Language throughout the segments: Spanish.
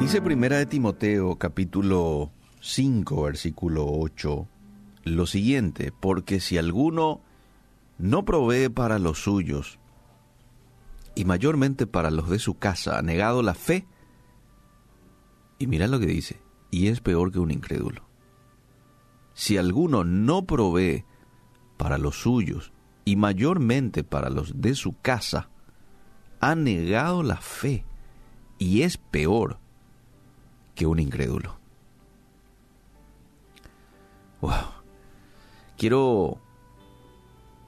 Dice Primera de Timoteo, capítulo 5, versículo 8, lo siguiente, porque si alguno no provee para los suyos, y mayormente para los de su casa, ha negado la fe, y mira lo que dice, y es peor que un incrédulo. Si alguno no provee para los suyos, y mayormente para los de su casa, ha negado la fe, y es peor que un incrédulo. Wow. Quiero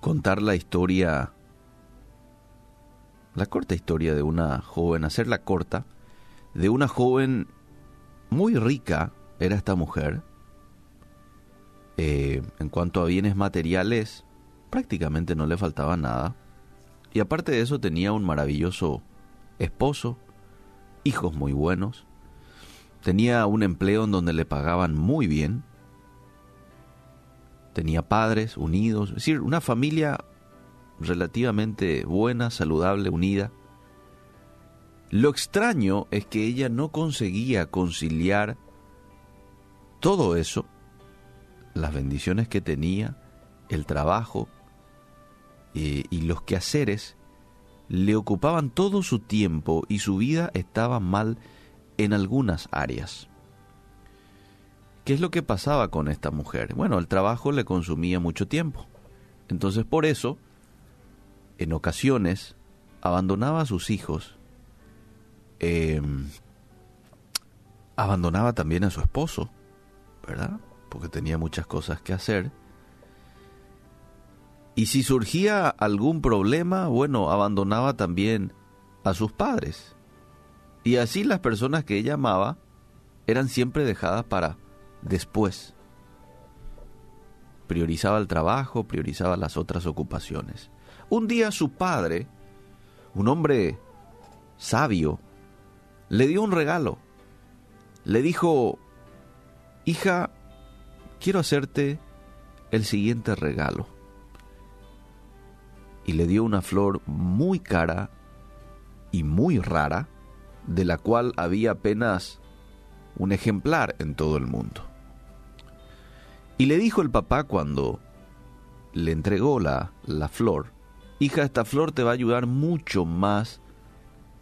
contar la historia, la corta historia de una joven, hacerla corta, de una joven muy rica, era esta mujer. Eh, en cuanto a bienes materiales, prácticamente no le faltaba nada. Y aparte de eso tenía un maravilloso esposo, hijos muy buenos, tenía un empleo en donde le pagaban muy bien, tenía padres unidos, es decir, una familia relativamente buena, saludable, unida. Lo extraño es que ella no conseguía conciliar todo eso, las bendiciones que tenía, el trabajo eh, y los quehaceres, le ocupaban todo su tiempo y su vida estaba mal en algunas áreas. ¿Qué es lo que pasaba con esta mujer? Bueno, el trabajo le consumía mucho tiempo. Entonces por eso, en ocasiones, abandonaba a sus hijos, em, abandonaba también a su esposo, ¿verdad? Porque tenía muchas cosas que hacer. Y si surgía algún problema, bueno, abandonaba también a sus padres. Y así las personas que ella amaba eran siempre dejadas para después. Priorizaba el trabajo, priorizaba las otras ocupaciones. Un día su padre, un hombre sabio, le dio un regalo. Le dijo, hija, quiero hacerte el siguiente regalo. Y le dio una flor muy cara y muy rara, de la cual había apenas un ejemplar en todo el mundo. Y le dijo el papá cuando le entregó la, la flor, hija, esta flor te va a ayudar mucho más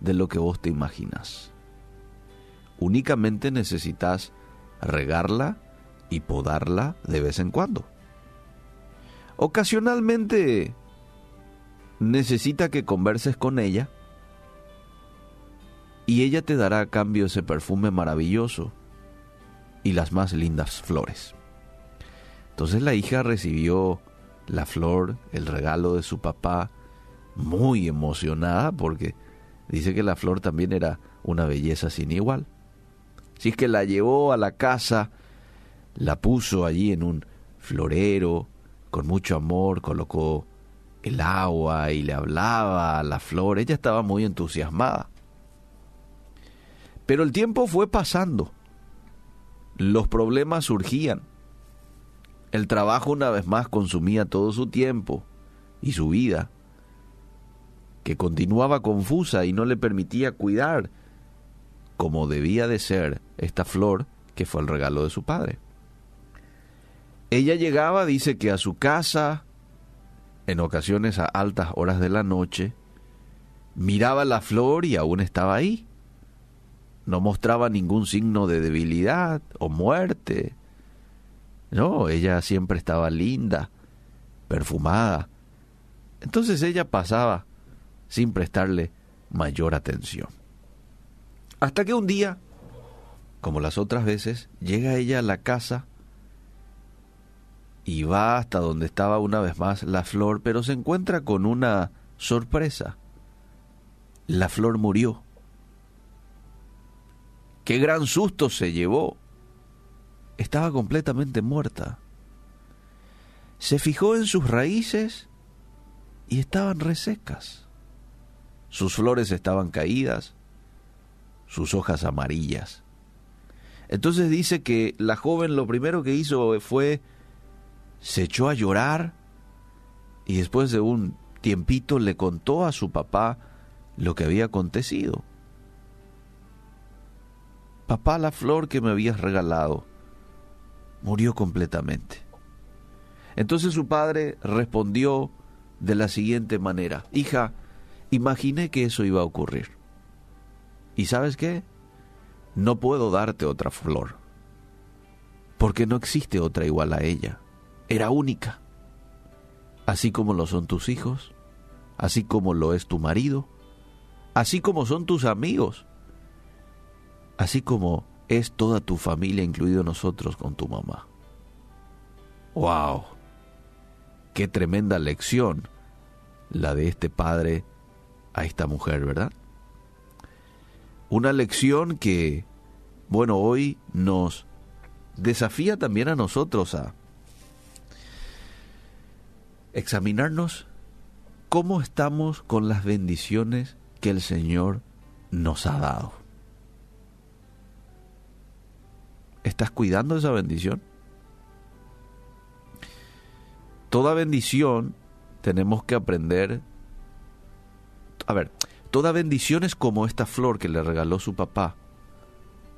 de lo que vos te imaginas. Únicamente necesitas regarla y podarla de vez en cuando. Ocasionalmente necesita que converses con ella y ella te dará a cambio ese perfume maravilloso y las más lindas flores. Entonces la hija recibió la flor, el regalo de su papá, muy emocionada porque dice que la flor también era una belleza sin igual. Así es que la llevó a la casa, la puso allí en un florero, con mucho amor, colocó el agua y le hablaba a la flor. Ella estaba muy entusiasmada. Pero el tiempo fue pasando. Los problemas surgían. El trabajo una vez más consumía todo su tiempo y su vida, que continuaba confusa y no le permitía cuidar como debía de ser esta flor que fue el regalo de su padre. Ella llegaba, dice que a su casa, en ocasiones a altas horas de la noche, miraba la flor y aún estaba ahí no mostraba ningún signo de debilidad o muerte. No, ella siempre estaba linda, perfumada. Entonces ella pasaba sin prestarle mayor atención. Hasta que un día, como las otras veces, llega ella a la casa y va hasta donde estaba una vez más la flor, pero se encuentra con una sorpresa. La flor murió. Qué gran susto se llevó. Estaba completamente muerta. Se fijó en sus raíces y estaban resecas. Sus flores estaban caídas, sus hojas amarillas. Entonces dice que la joven lo primero que hizo fue, se echó a llorar y después de un tiempito le contó a su papá lo que había acontecido. Papá, la flor que me habías regalado murió completamente. Entonces su padre respondió de la siguiente manera, hija, imaginé que eso iba a ocurrir. ¿Y sabes qué? No puedo darte otra flor, porque no existe otra igual a ella. Era única, así como lo son tus hijos, así como lo es tu marido, así como son tus amigos, así como es toda tu familia, incluido nosotros con tu mamá. ¡Wow! Qué tremenda lección la de este padre a esta mujer, ¿verdad? Una lección que, bueno, hoy nos desafía también a nosotros a examinarnos cómo estamos con las bendiciones que el Señor nos ha dado. ¿Estás cuidando esa bendición? Toda bendición tenemos que aprender. A ver, toda bendición es como esta flor que le regaló su papá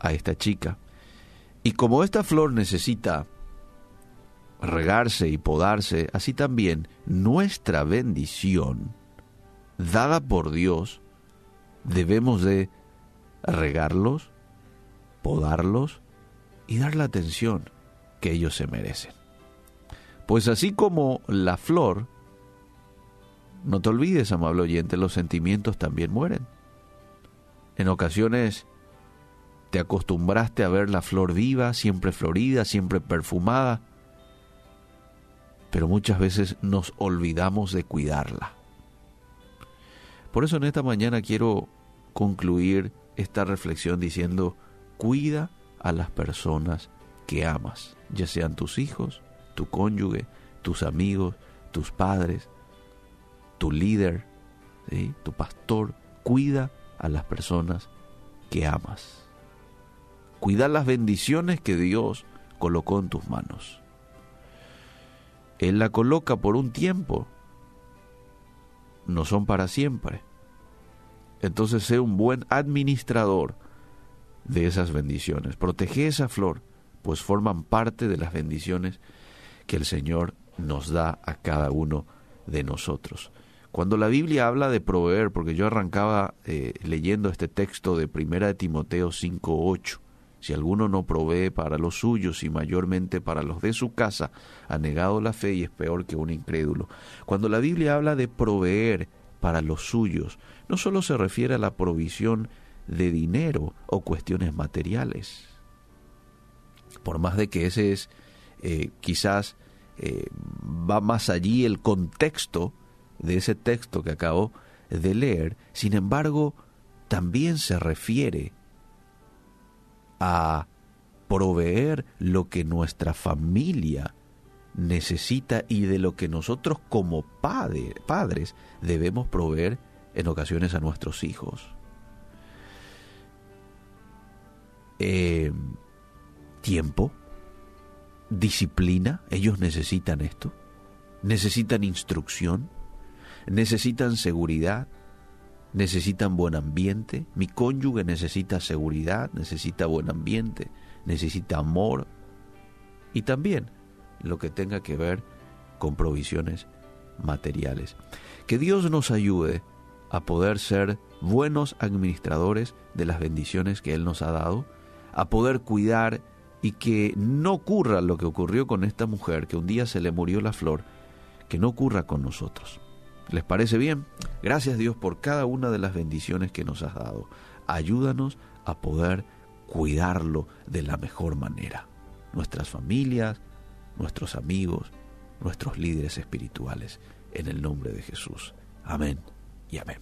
a esta chica. Y como esta flor necesita regarse y podarse, así también nuestra bendición, dada por Dios, debemos de regarlos, podarlos y dar la atención que ellos se merecen. Pues así como la flor no te olvides, amable oyente, los sentimientos también mueren. En ocasiones te acostumbraste a ver la flor viva, siempre florida, siempre perfumada, pero muchas veces nos olvidamos de cuidarla. Por eso en esta mañana quiero concluir esta reflexión diciendo, cuida a las personas que amas, ya sean tus hijos, tu cónyuge, tus amigos, tus padres, tu líder, tu pastor, cuida a las personas que amas. Cuida las bendiciones que Dios colocó en tus manos. Él la coloca por un tiempo, no son para siempre. Entonces sé un buen administrador de esas bendiciones. Protege esa flor, pues forman parte de las bendiciones que el Señor nos da a cada uno de nosotros. Cuando la Biblia habla de proveer, porque yo arrancaba eh, leyendo este texto de Primera de Timoteo 5:8, si alguno no provee para los suyos y mayormente para los de su casa, ha negado la fe y es peor que un incrédulo. Cuando la Biblia habla de proveer para los suyos, no solo se refiere a la provisión de dinero o cuestiones materiales. Por más de que ese es eh, quizás eh, va más allí el contexto de ese texto que acabo de leer, sin embargo, también se refiere a proveer lo que nuestra familia necesita y de lo que nosotros como padres debemos proveer en ocasiones a nuestros hijos. Eh, tiempo, disciplina, ellos necesitan esto, necesitan instrucción, necesitan seguridad, necesitan buen ambiente, mi cónyuge necesita seguridad, necesita buen ambiente, necesita amor y también lo que tenga que ver con provisiones materiales. Que Dios nos ayude a poder ser buenos administradores de las bendiciones que Él nos ha dado, a poder cuidar y que no ocurra lo que ocurrió con esta mujer, que un día se le murió la flor, que no ocurra con nosotros. ¿Les parece bien? Gracias Dios por cada una de las bendiciones que nos has dado. Ayúdanos a poder cuidarlo de la mejor manera. Nuestras familias, nuestros amigos, nuestros líderes espirituales. En el nombre de Jesús. Amén y amén.